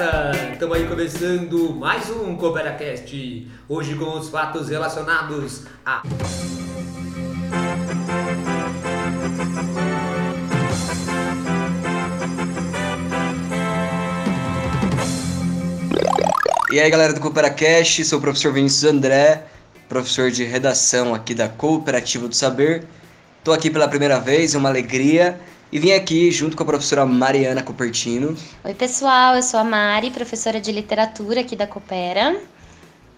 Galera! Estamos aí começando mais um CooperaCast. Hoje com os fatos relacionados a. E aí galera do CooperaCast, sou o professor Vinícius André, professor de redação aqui da Cooperativa do Saber. Estou aqui pela primeira vez, é uma alegria. E vim aqui junto com a professora Mariana Cupertino. Oi, pessoal, eu sou a Mari, professora de literatura aqui da Coopera.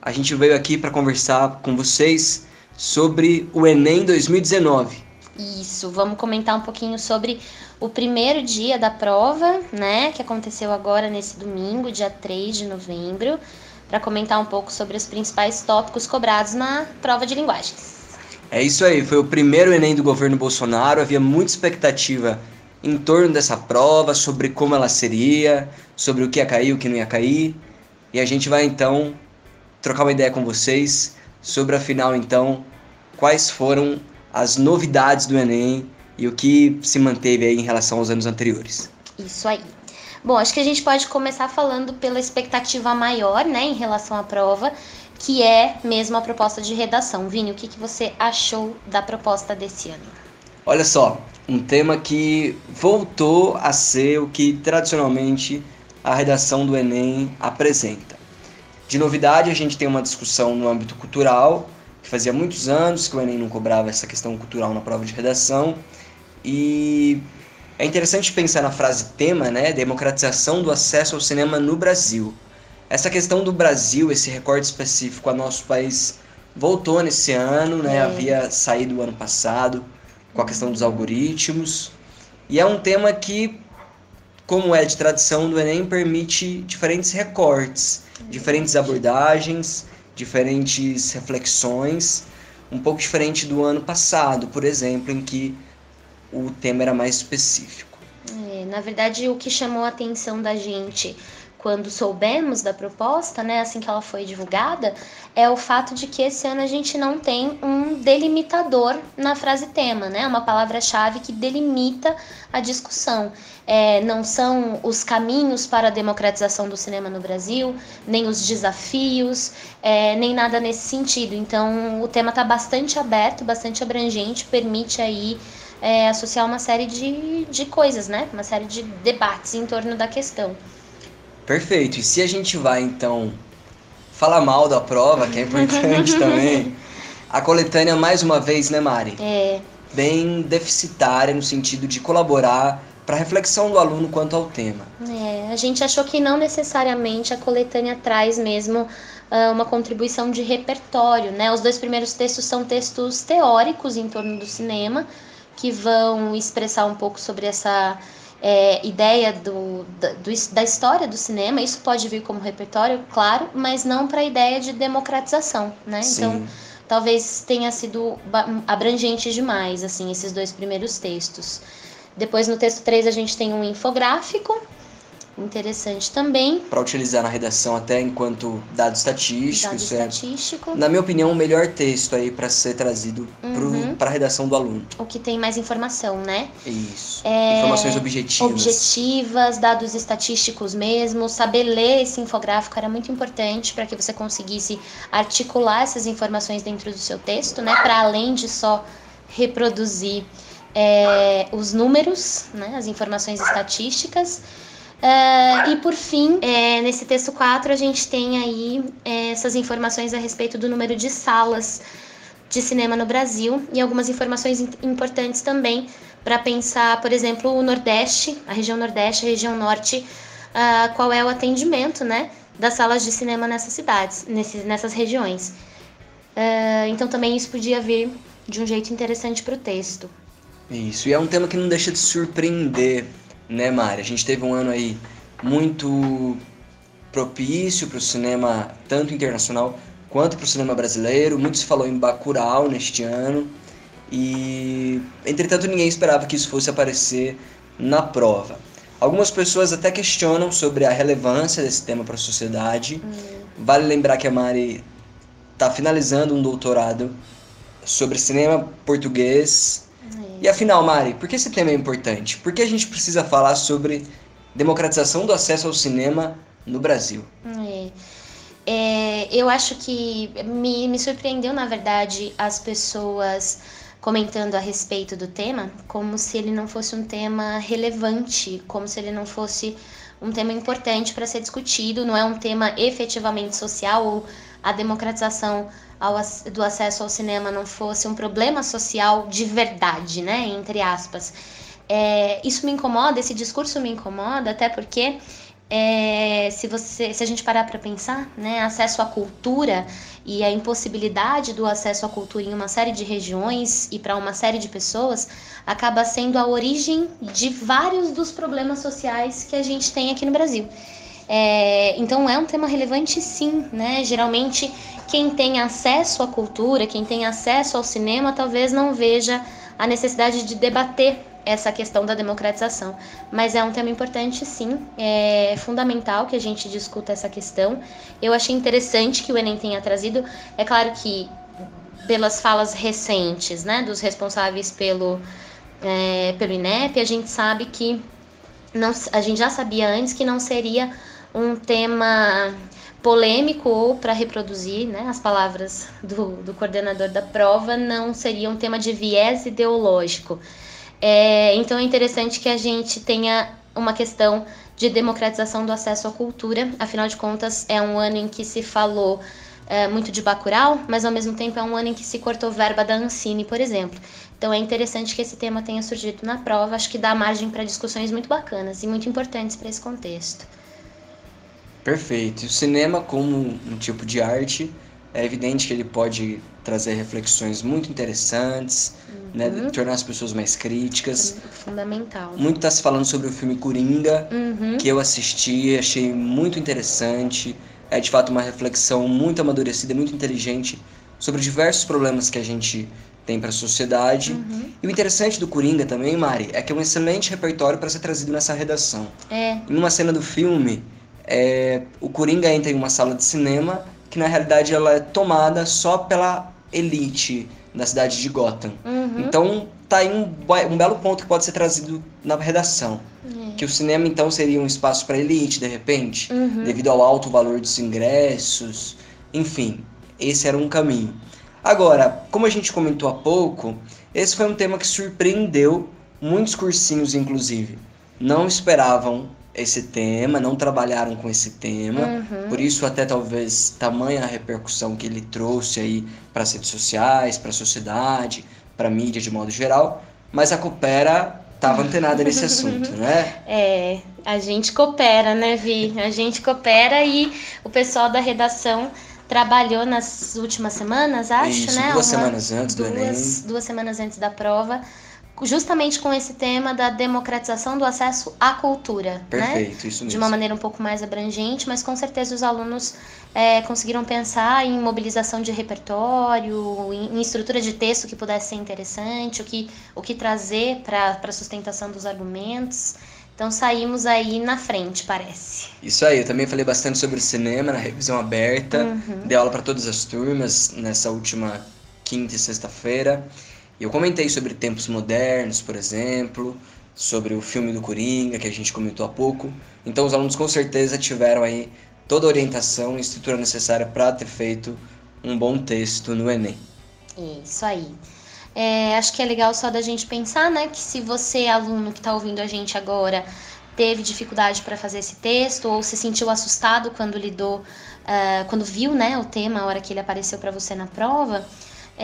A gente veio aqui para conversar com vocês sobre o Enem 2019. Isso, vamos comentar um pouquinho sobre o primeiro dia da prova, né, que aconteceu agora nesse domingo, dia 3 de novembro, para comentar um pouco sobre os principais tópicos cobrados na prova de linguagens. É isso aí, foi o primeiro Enem do governo Bolsonaro, havia muita expectativa em torno dessa prova, sobre como ela seria, sobre o que ia cair, o que não ia cair. E a gente vai então trocar uma ideia com vocês sobre afinal então quais foram as novidades do Enem e o que se manteve aí em relação aos anos anteriores. Isso aí. Bom, acho que a gente pode começar falando pela expectativa maior, né, em relação à prova, que é mesmo a proposta de redação. Vini, o que, que você achou da proposta desse ano? Olha só, um tema que voltou a ser o que tradicionalmente a redação do Enem apresenta. De novidade, a gente tem uma discussão no âmbito cultural, que fazia muitos anos que o Enem não cobrava essa questão cultural na prova de redação, e é interessante pensar na frase tema, né, democratização do acesso ao cinema no Brasil. Essa questão do Brasil, esse recorte específico a nosso país, voltou nesse ano, né? É. Havia saído o ano passado com a questão dos algoritmos. E é um tema que, como é de tradição do Enem, permite diferentes recortes, diferentes abordagens, diferentes reflexões, um pouco diferente do ano passado, por exemplo, em que o tema era mais específico. É, na verdade, o que chamou a atenção da gente quando soubemos da proposta, né, assim que ela foi divulgada, é o fato de que esse ano a gente não tem um delimitador na frase tema, né, uma palavra-chave que delimita a discussão. É, não são os caminhos para a democratização do cinema no Brasil, nem os desafios, é, nem nada nesse sentido. Então, o tema está bastante aberto, bastante abrangente, permite aí é, associar uma série de, de coisas, né? Uma série de debates em torno da questão. Perfeito. E se a gente vai então falar mal da prova, que é importante também, a coletânea mais uma vez, né, Mari? É. Bem deficitária no sentido de colaborar para a reflexão do aluno quanto ao tema. É, a gente achou que não necessariamente a coletânea traz mesmo uh, uma contribuição de repertório, né? Os dois primeiros textos são textos teóricos em torno do cinema, que vão expressar um pouco sobre essa é, ideia do, da, do, da história do cinema, isso pode vir como repertório, claro, mas não para a ideia de democratização, né? Sim. Então, talvez tenha sido abrangente demais, assim, esses dois primeiros textos. Depois, no texto 3, a gente tem um infográfico, interessante também. Para utilizar na redação até enquanto dado estatístico. Dado é, estatístico. na minha opinião, o melhor texto aí para ser trazido Uhum. para a redação do aluno. O que tem mais informação, né? Isso. É, Informações objetivas. Objetivas, dados estatísticos mesmo. Saber ler esse infográfico era muito importante para que você conseguisse articular essas informações dentro do seu texto, né? Para além de só reproduzir é, os números, né? As informações estatísticas. Uh, e por fim, é, nesse texto 4, a gente tem aí é, essas informações a respeito do número de salas de cinema no Brasil e algumas informações importantes também para pensar, por exemplo, o Nordeste, a região Nordeste, a região Norte, uh, qual é o atendimento né, das salas de cinema nessas cidades, nesses, nessas regiões. Uh, então também isso podia vir de um jeito interessante para o texto. Isso, e é um tema que não deixa de surpreender né, Mari? A gente teve um ano aí muito propício para o cinema, tanto internacional quanto para o cinema brasileiro. Muito se falou em Bacurau neste ano. E, entretanto, ninguém esperava que isso fosse aparecer na prova. Algumas pessoas até questionam sobre a relevância desse tema para a sociedade. Hum. Vale lembrar que a Mari está finalizando um doutorado sobre cinema português e afinal, Mari, por que esse tema é importante? Por que a gente precisa falar sobre democratização do acesso ao cinema no Brasil. É. É, eu acho que me, me surpreendeu, na verdade, as pessoas comentando a respeito do tema, como se ele não fosse um tema relevante, como se ele não fosse um tema importante para ser discutido, não é um tema efetivamente social ou a democratização ao, do acesso ao cinema não fosse um problema social de verdade, né, entre aspas. É, isso me incomoda, esse discurso me incomoda, até porque é, se você, se a gente parar para pensar, né, acesso à cultura e a impossibilidade do acesso à cultura em uma série de regiões e para uma série de pessoas acaba sendo a origem de vários dos problemas sociais que a gente tem aqui no Brasil. É, então é um tema relevante sim, né? Geralmente quem tem acesso à cultura, quem tem acesso ao cinema, talvez não veja a necessidade de debater essa questão da democratização. Mas é um tema importante, sim, é fundamental que a gente discuta essa questão. Eu achei interessante que o Enem tenha trazido. É claro que, pelas falas recentes né, dos responsáveis pelo, é, pelo INEP, a gente sabe que. Não, a gente já sabia antes que não seria um tema polêmico ou para reproduzir né, as palavras do, do coordenador da prova, não seria um tema de viés ideológico. É, então é interessante que a gente tenha uma questão de democratização do acesso à cultura. Afinal de contas, é um ano em que se falou é, muito de Bacurau, mas ao mesmo tempo é um ano em que se cortou verba da Ancine, por exemplo. Então é interessante que esse tema tenha surgido na prova. Acho que dá margem para discussões muito bacanas e muito importantes para esse contexto. Perfeito. E o cinema, como um tipo de arte, é evidente que ele pode trazer reflexões muito interessantes, uhum. né, tornar as pessoas mais críticas. Fundamental. Muito está se falando sobre o filme Coringa, uhum. que eu assisti, achei muito interessante. É de fato uma reflexão muito amadurecida, muito inteligente sobre diversos problemas que a gente tem para a sociedade. Uhum. E o interessante do Coringa também, Mari, é que é um excelente repertório para ser trazido nessa redação. É. Em uma cena do filme, é, o Coringa entra em uma sala de cinema que na realidade ela é tomada só pela elite da cidade de Gotham. Uhum. Então tá aí um, um, belo ponto que pode ser trazido na redação. Uhum. Que o cinema então seria um espaço para elite, de repente, uhum. devido ao alto valor dos ingressos. Enfim, esse era um caminho. Agora, como a gente comentou há pouco, esse foi um tema que surpreendeu muitos cursinhos, inclusive. Não esperavam esse tema, não trabalharam com esse tema, uhum. por isso até talvez tamanha a repercussão que ele trouxe aí para as redes sociais, para a sociedade, para a mídia de modo geral, mas a Coopera estava antenada nesse assunto, né? É, a gente coopera, né, Vi? A gente coopera e o pessoal da redação trabalhou nas últimas semanas, acho, isso, né? Duas Uma, semanas antes do duas, Enem. Duas semanas antes da prova justamente com esse tema da democratização do acesso à cultura. Né? Perfeito, né? isso mesmo. De uma maneira um pouco mais abrangente, mas com certeza os alunos é, conseguiram pensar em mobilização de repertório, em, em, estrutura de texto que pudesse ser interessante, o que, o que trazer para a sustentação dos argumentos. Então saímos aí na frente, parece. Isso aí, eu também falei bastante sobre cinema na revisão aberta, uhum. dei aula para todas as turmas nessa última quinta e sexta-feira. Eu comentei sobre tempos modernos, por exemplo, sobre o filme do Coringa, que a gente comentou há pouco. Então os alunos com certeza tiveram aí toda a orientação e estrutura necessária para ter feito um bom texto no Enem. Isso aí. É, acho que é legal só da gente pensar, né, que se você, aluno que está ouvindo a gente agora, teve dificuldade para fazer esse texto ou se sentiu assustado quando lidou, uh, quando viu, né, o tema, a hora que ele apareceu para você na prova,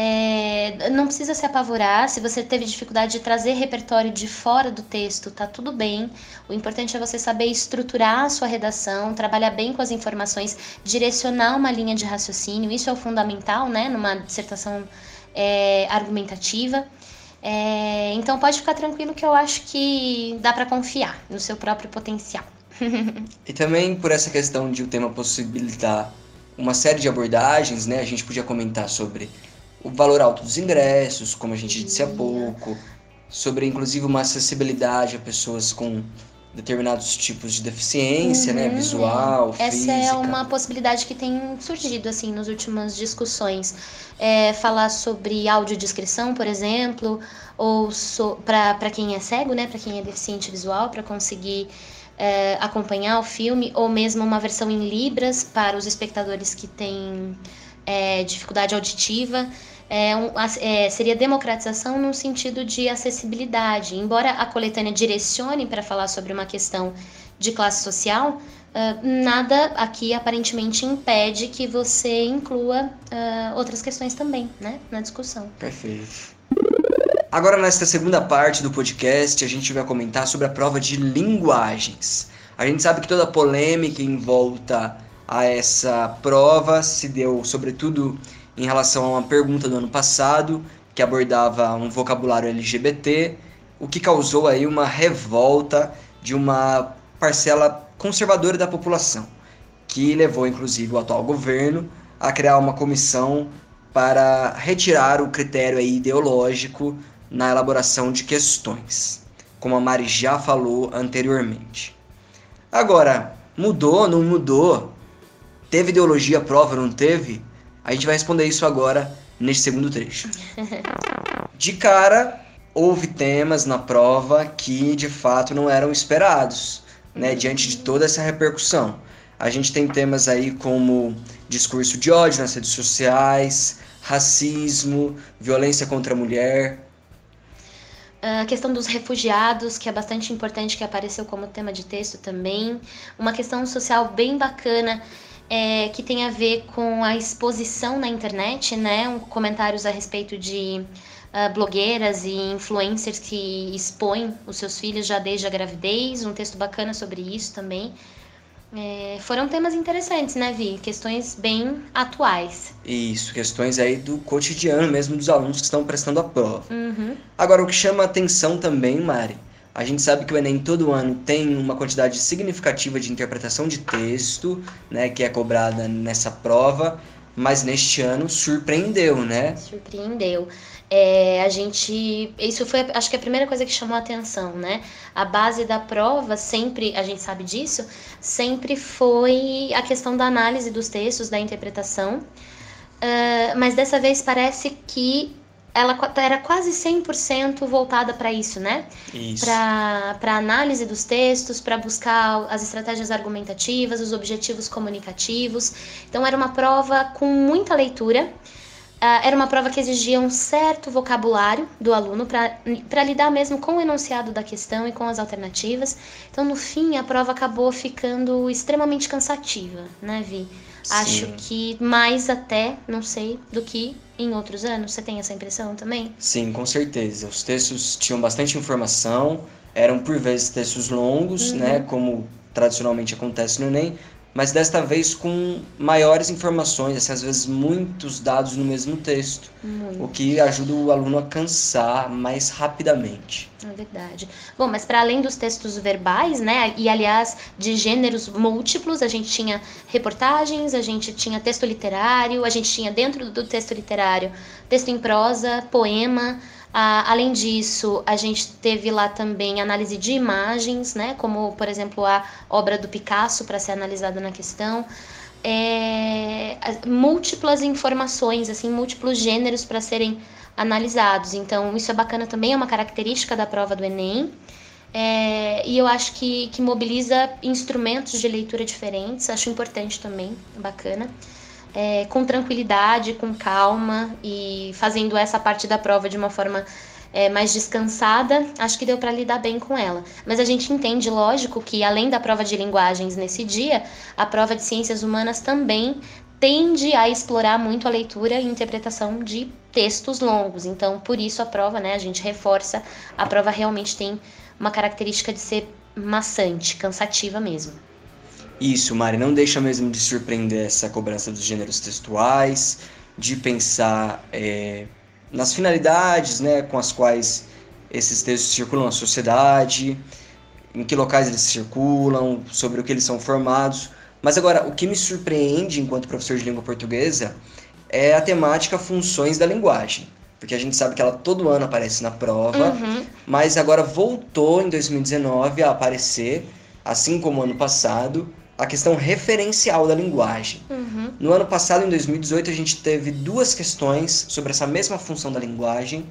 é, não precisa se apavorar. Se você teve dificuldade de trazer repertório de fora do texto, tá tudo bem. O importante é você saber estruturar a sua redação, trabalhar bem com as informações, direcionar uma linha de raciocínio. Isso é o fundamental, né, numa dissertação é, argumentativa. É, então pode ficar tranquilo que eu acho que dá para confiar no seu próprio potencial. e também por essa questão de o tema possibilitar uma série de abordagens, né? A gente podia comentar sobre o valor alto dos ingressos, como a gente disse há pouco, sobre inclusive uma acessibilidade a pessoas com determinados tipos de deficiência, né, uhum, né, visual, é. física. Essa é uma possibilidade que tem surgido assim nas últimas discussões. É, falar sobre audiodescrição, por exemplo, ou so, para quem é cego, né, para quem é deficiente visual, para conseguir é, acompanhar o filme, ou mesmo uma versão em Libras para os espectadores que têm é, dificuldade auditiva. É um, é, seria democratização no sentido de acessibilidade. Embora a coletânea direcione para falar sobre uma questão de classe social, uh, nada aqui aparentemente impede que você inclua uh, outras questões também né, na discussão. Perfeito. Agora, nesta segunda parte do podcast, a gente vai comentar sobre a prova de linguagens. A gente sabe que toda a polêmica em volta a essa prova se deu, sobretudo, em relação a uma pergunta do ano passado que abordava um vocabulário LGBT, o que causou aí uma revolta de uma parcela conservadora da população, que levou inclusive o atual governo a criar uma comissão para retirar o critério ideológico na elaboração de questões, como a Mari já falou anteriormente. Agora, mudou, não mudou? Teve ideologia prova, não teve? A gente vai responder isso agora neste segundo trecho. De cara, houve temas na prova que de fato não eram esperados, né, diante de toda essa repercussão. A gente tem temas aí como discurso de ódio nas redes sociais, racismo, violência contra a mulher. A questão dos refugiados, que é bastante importante, que apareceu como tema de texto também. Uma questão social bem bacana é, que tem a ver com a exposição na internet, né? Um, comentários a respeito de uh, blogueiras e influencers que expõem os seus filhos já desde a gravidez, um texto bacana sobre isso também. É, foram temas interessantes, né, Vi? Questões bem atuais. Isso, questões aí do cotidiano mesmo dos alunos que estão prestando a prova. Uhum. Agora, o que chama atenção também, Mari, a gente sabe que o Enem todo ano tem uma quantidade significativa de interpretação de texto, né, que é cobrada nessa prova, mas neste ano surpreendeu, né? Surpreendeu. É, a gente. Isso foi, acho que a primeira coisa que chamou a atenção, né? A base da prova, sempre, a gente sabe disso, sempre foi a questão da análise dos textos, da interpretação. Uh, mas dessa vez parece que ela era quase 100% voltada para isso, né? Isso. Para análise dos textos, para buscar as estratégias argumentativas, os objetivos comunicativos. Então, era uma prova com muita leitura. Uh, era uma prova que exigia um certo vocabulário do aluno para lidar mesmo com o enunciado da questão e com as alternativas. Então, no fim, a prova acabou ficando extremamente cansativa, né, Vi? Sim. Acho que mais até, não sei, do que em outros anos. Você tem essa impressão também? Sim, com certeza. Os textos tinham bastante informação, eram por vezes textos longos, Uhum. né, como tradicionalmente acontece no Enem, mas desta vez com maiores informações, assim, às vezes muitos dados no mesmo texto, Muito. o que ajuda o aluno a cansar mais rapidamente. É verdade. Bom, mas para além dos textos verbais, né, e aliás de gêneros múltiplos, a gente tinha reportagens, a gente tinha texto literário, a gente tinha dentro do texto literário texto em prosa, poema. Ah, além disso, a gente teve lá também análise de imagens, né, como por exemplo a obra do Picasso para ser analisada na questão. É, as- múltiplas informações, assim, múltiplos gêneros para serem analisados. Então, isso é bacana também, é uma característica da prova do Enem. É, e eu acho que, que mobiliza instrumentos de leitura diferentes, acho importante também, bacana. É, com tranquilidade, com calma e fazendo essa parte da prova de uma forma é, mais descansada, acho que deu para lidar bem com ela. Mas a gente entende, lógico, que além da prova de linguagens nesse dia, a prova de ciências humanas também tende a explorar muito a leitura e interpretação de textos longos. Então, por isso a prova, né, a gente reforça, a prova realmente tem uma característica de ser maçante, cansativa mesmo. Isso, Mari, não deixa mesmo de surpreender essa cobrança dos gêneros textuais, de pensar é, nas finalidades né, com as quais esses textos circulam na sociedade, em que locais eles circulam, sobre o que eles são formados. Mas agora, o que me surpreende enquanto professor de língua portuguesa é a temática funções da linguagem. Porque a gente sabe que ela todo ano aparece na prova, Uhum. mas agora voltou em 2019 a aparecer, assim como ano passado, a questão referencial da linguagem. Uhum. No ano passado, em 2018, a gente teve duas questões sobre essa mesma função da linguagem,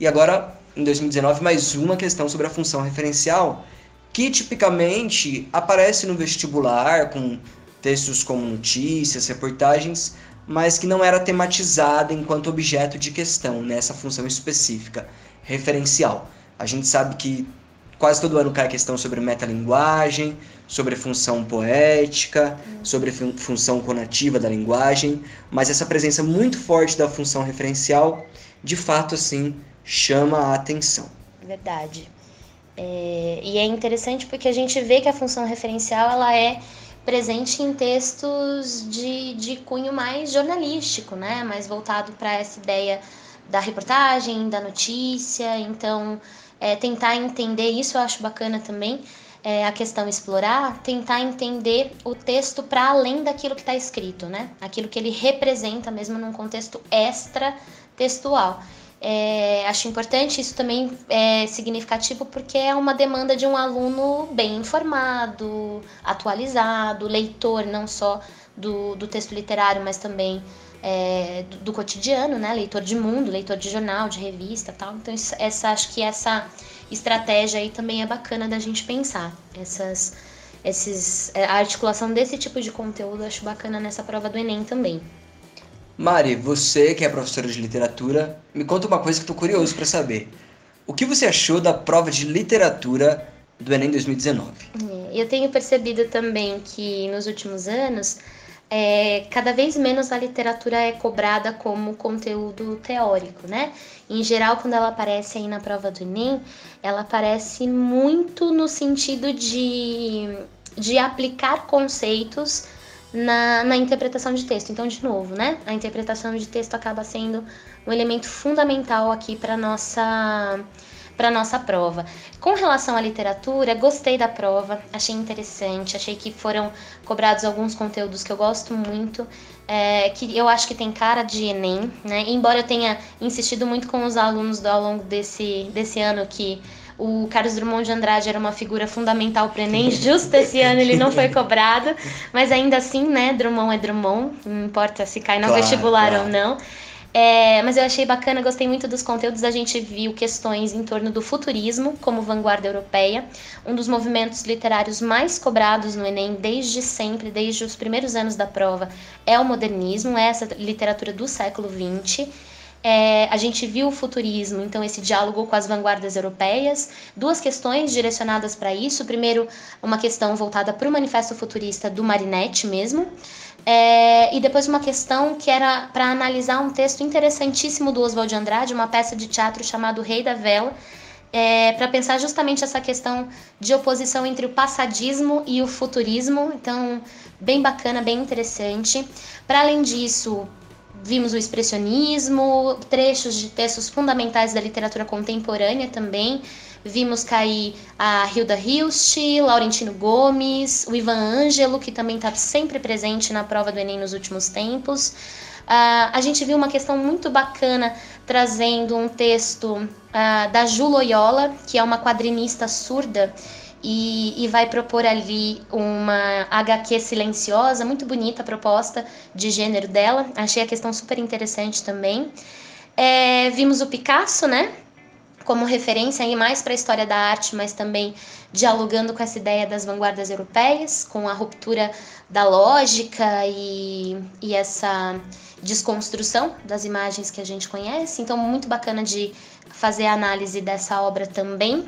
e agora, em 2019, mais uma questão sobre a função referencial, que tipicamente aparece no vestibular com textos como notícias, reportagens, mas que não era tematizada enquanto objeto de questão nessa função específica, referencial. A gente sabe que quase todo ano cai a questão sobre metalinguagem, sobre função poética, sobre fun função conativa da linguagem, mas essa presença muito forte da função referencial, de fato, assim, chama a atenção. Verdade. É, e é interessante porque a gente vê que a função referencial ela é presente em textos de, de cunho mais jornalístico, né? mais voltado para essa ideia da reportagem, da notícia. Então, é, tentar entender isso eu acho bacana também. É, a questão explorar, tentar entender o texto para além daquilo que está escrito, né? Aquilo que ele representa mesmo num contexto extra textual. É, acho importante, isso também é significativo porque é uma demanda de um aluno bem informado, atualizado, leitor não só do, do texto literário, mas também é, do, do, cotidiano, né? Leitor de mundo, leitor de jornal, de revista tal. Então, isso, essa, acho que essa estratégia aí também é bacana da gente pensar. Essas, esses, a articulação desse tipo de conteúdo eu acho bacana nessa prova do Enem também. Mari, você que é professora de literatura, me conta uma coisa que estou curioso para saber. O que você achou da prova de literatura do Enem 2019? É, eu tenho percebido também que nos últimos anos, é, cada vez menos a literatura é cobrada como conteúdo teórico, né? Em geral, quando ela aparece aí na prova do Enem, ela aparece muito no sentido de, de aplicar conceitos na, na interpretação de texto. Então, de novo, né? A interpretação de texto acaba sendo um elemento fundamental aqui para nossa para nossa prova. Com relação à literatura, gostei da prova, achei interessante, achei que foram cobrados alguns conteúdos que eu gosto muito, é, que eu acho que tem cara de Enem, né? Embora eu tenha insistido muito com os alunos do, ao longo desse, desse ano que o Carlos Drummond de Andrade era uma figura fundamental para o Enem, justo esse ano ele não foi cobrado, mas ainda assim, né, Drummond é Drummond, não importa se cai no claro, vestibular claro. ou não. É, mas eu achei bacana, gostei muito dos conteúdos. A gente viu questões em torno do futurismo como vanguarda europeia, um dos movimentos literários mais cobrados no Enem desde sempre, desde os primeiros anos da prova, é o modernismo, é essa literatura do século XX. É, a gente viu o futurismo, então esse diálogo com as vanguardas europeias, duas questões direcionadas para isso. Primeiro, uma questão voltada para o Manifesto Futurista do Marinetti mesmo, é, e depois uma questão que era para analisar um texto interessantíssimo do Oswald de Andrade, uma peça de teatro chamado Rei da Vela, é, para pensar justamente essa questão de oposição entre o passadismo e o futurismo. Então, bem bacana, bem interessante. Para além disso, Vimos o expressionismo, trechos de textos fundamentais da literatura contemporânea também. Vimos cair a Hilda Hilst, Laurentino Gomes, o Ivan Ângelo, que também está sempre presente na prova do Enem nos últimos tempos. Uh, a gente viu uma questão muito bacana trazendo um texto uh, da Ju Loyola, que é uma quadrinista surda e, e, vai propor ali uma HQ silenciosa, muito bonita a proposta de gênero dela. Achei a questão super interessante também. É, vimos o Picasso, né? Como referência aí mais para a história da arte, mas também dialogando com essa ideia das vanguardas europeias, com a ruptura da lógica e, e essa desconstrução das imagens que a gente conhece. Então, muito bacana de fazer a análise dessa obra também.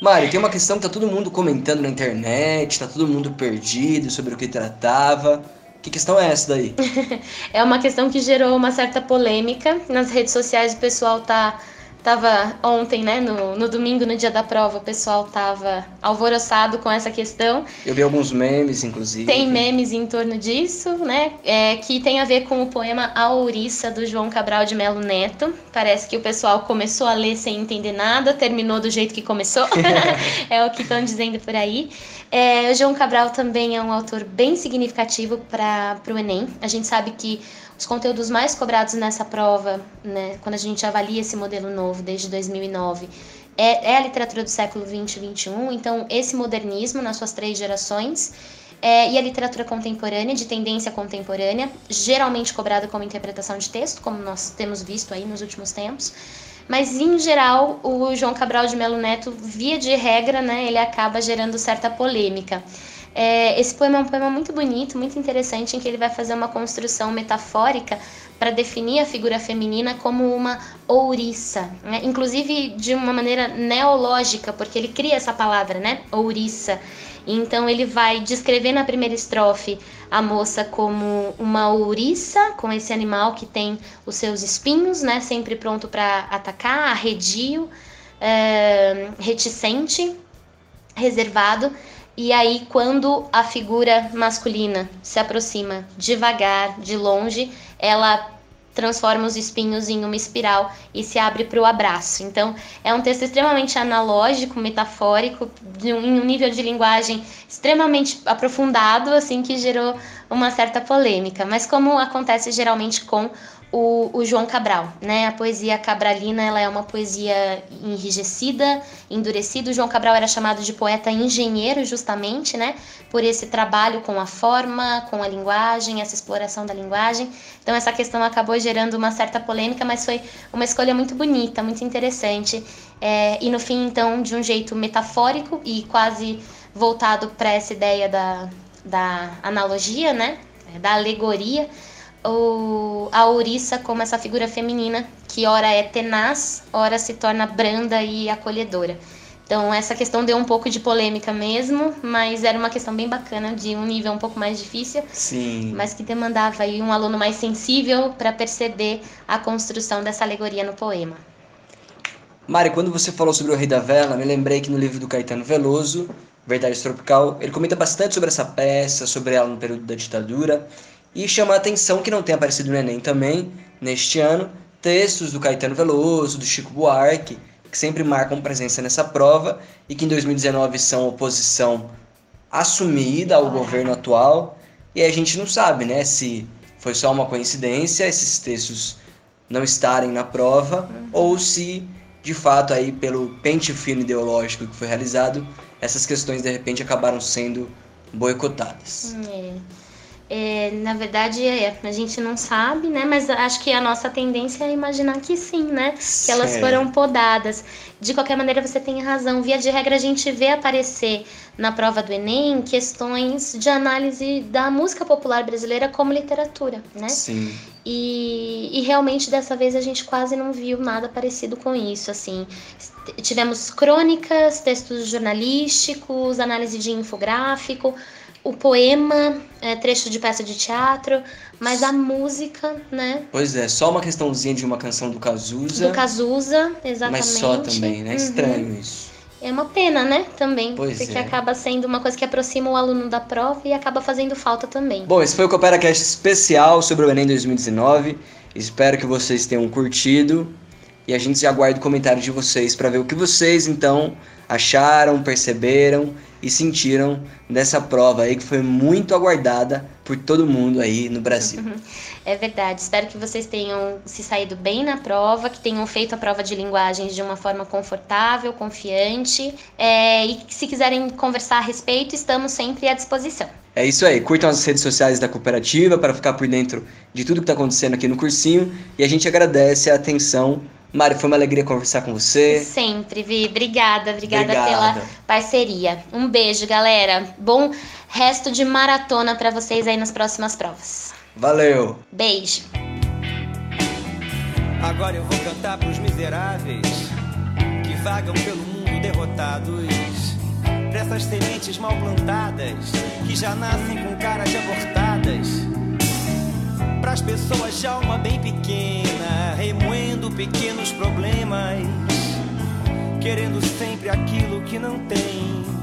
Mari, tem uma questão que tá todo mundo comentando na internet, tá todo mundo perdido sobre o que tratava. Que questão é essa daí? é uma questão que gerou uma certa polêmica. Nas redes sociais o pessoal tá Tava ontem, né, no, no domingo, no dia da prova, o pessoal tava alvoroçado com essa questão. Eu vi alguns memes, inclusive. Tem memes em torno disso, né, é, que tem a ver com o poema A Ouriça, do João Cabral de Melo Neto. Parece que o pessoal começou a ler sem entender nada, terminou do jeito que começou. é o que estão dizendo por aí. É, o João Cabral também é um autor bem significativo para o Enem. A gente sabe que os conteúdos mais cobrados nessa prova, né, quando a gente avalia esse modelo novo desde 2009, é, é a literatura do século 20 e 21. Então, esse modernismo nas suas três gerações é, e a literatura contemporânea, de tendência contemporânea, geralmente cobrada como interpretação de texto, como nós temos visto aí nos últimos tempos. mas em geral o João Cabral de Melo Neto, via de regra, né, ele acaba gerando certa polêmica. É, esse poema é um poema muito bonito, muito interessante, em que ele vai fazer uma construção metafórica para definir a figura feminina como uma ouriça, né? inclusive de uma maneira neológica, porque ele cria essa palavra, né? Ouriça. Então ele vai descrever na primeira estrofe a moça como uma ouriça, com esse animal que tem os seus espinhos, né? Sempre pronto para atacar, arredio, é, reticente, reservado. E aí, quando a figura masculina se aproxima devagar, de longe, ela transforma os espinhos em uma espiral e se abre para o abraço. Então, é um texto extremamente analógico, metafórico, de um, em um nível de linguagem extremamente aprofundado, assim, que gerou uma certa polêmica. Mas como acontece geralmente com o, o, João Cabral, né? A poesia cabralina, ela é uma poesia enrijecida, endurecida. O João Cabral era chamado de poeta engenheiro justamente, né? Por esse trabalho com a forma, com a linguagem, essa exploração da linguagem. Então essa questão acabou gerando uma certa polêmica, mas foi uma escolha muito bonita, muito interessante. É, e no fim, então, de um jeito metafórico e quase voltado para essa ideia da, da analogia, né? Da alegoria o, a ouriça como essa figura feminina que ora é tenaz, ora se torna branda e acolhedora. Então essa questão deu um pouco de polêmica mesmo, mas era uma questão bem bacana de um nível um pouco mais difícil, Sim. mas que demandava aí um aluno mais sensível para perceber a construção dessa alegoria no poema. Mari, quando você falou sobre o Rei da Vela, me lembrei que no livro do Caetano Veloso, Verdade Tropical, ele comenta bastante sobre essa peça, sobre ela no período da ditadura, e chama a atenção que não tem aparecido no Enem também, neste ano, textos do Caetano Veloso, do Chico Buarque, que sempre marcam presença nessa prova e que em 2019 são oposição assumida ao governo atual. E a gente não sabe, né, se foi só uma coincidência esses textos não estarem na prova uhum. ou se de fato aí pelo pente fino ideológico que foi realizado, essas questões de repente acabaram sendo boicotadas. É. É, na verdade, é, a gente não sabe, né? Mas acho que a nossa tendência é imaginar que sim, né? Que elas foram podadas. De qualquer maneira, você tem razão. Via de regra, a gente vê aparecer na prova do Enem questões de análise da música popular brasileira como literatura, né? Sim. E, e realmente dessa vez a gente quase não viu nada parecido com isso, assim. Tivemos crônicas, textos jornalísticos, análise de infográfico, o poema, é, trecho de peça de teatro, mas a música, né? Pois é, só uma questãozinha de uma canção do Cazuza. Do Cazuza, exatamente. Mas só também, né? Uhum. Estranho isso. É uma pena, né? Também. Pois porque é. acaba sendo uma coisa que aproxima o aluno da prova e acaba fazendo falta também. Bom, esse foi o CooperaCast especial sobre o Enem 2019. Espero que vocês tenham curtido. E a gente aguarda o comentário de vocês para ver o que vocês, então, acharam, perceberam e sentiram dessa prova aí que foi muito aguardada por todo mundo aí no Brasil. É verdade. Espero que vocês tenham se saído bem na prova, que tenham feito a prova de linguagens de uma forma confortável, confiante. É, e se quiserem conversar a respeito, estamos sempre à disposição. É isso aí. Curtam as redes sociais da cooperativa para ficar por dentro de tudo que está acontecendo aqui no cursinho. E a gente agradece a atenção Mari, foi uma alegria conversar com você. Sempre, Vi. Obrigada, obrigada Obrigado. pela parceria. Um beijo, galera. Bom resto de maratona para vocês aí nas próximas provas. Valeu. Beijo. Agora eu vou cantar pros miseráveis que vagam pelo mundo derrotados. Pra essas sementes mal plantadas que já nascem com cara de abortadas pras pessoas de alma bem pequena, remoendo pequenos problemas, querendo sempre aquilo que não tem.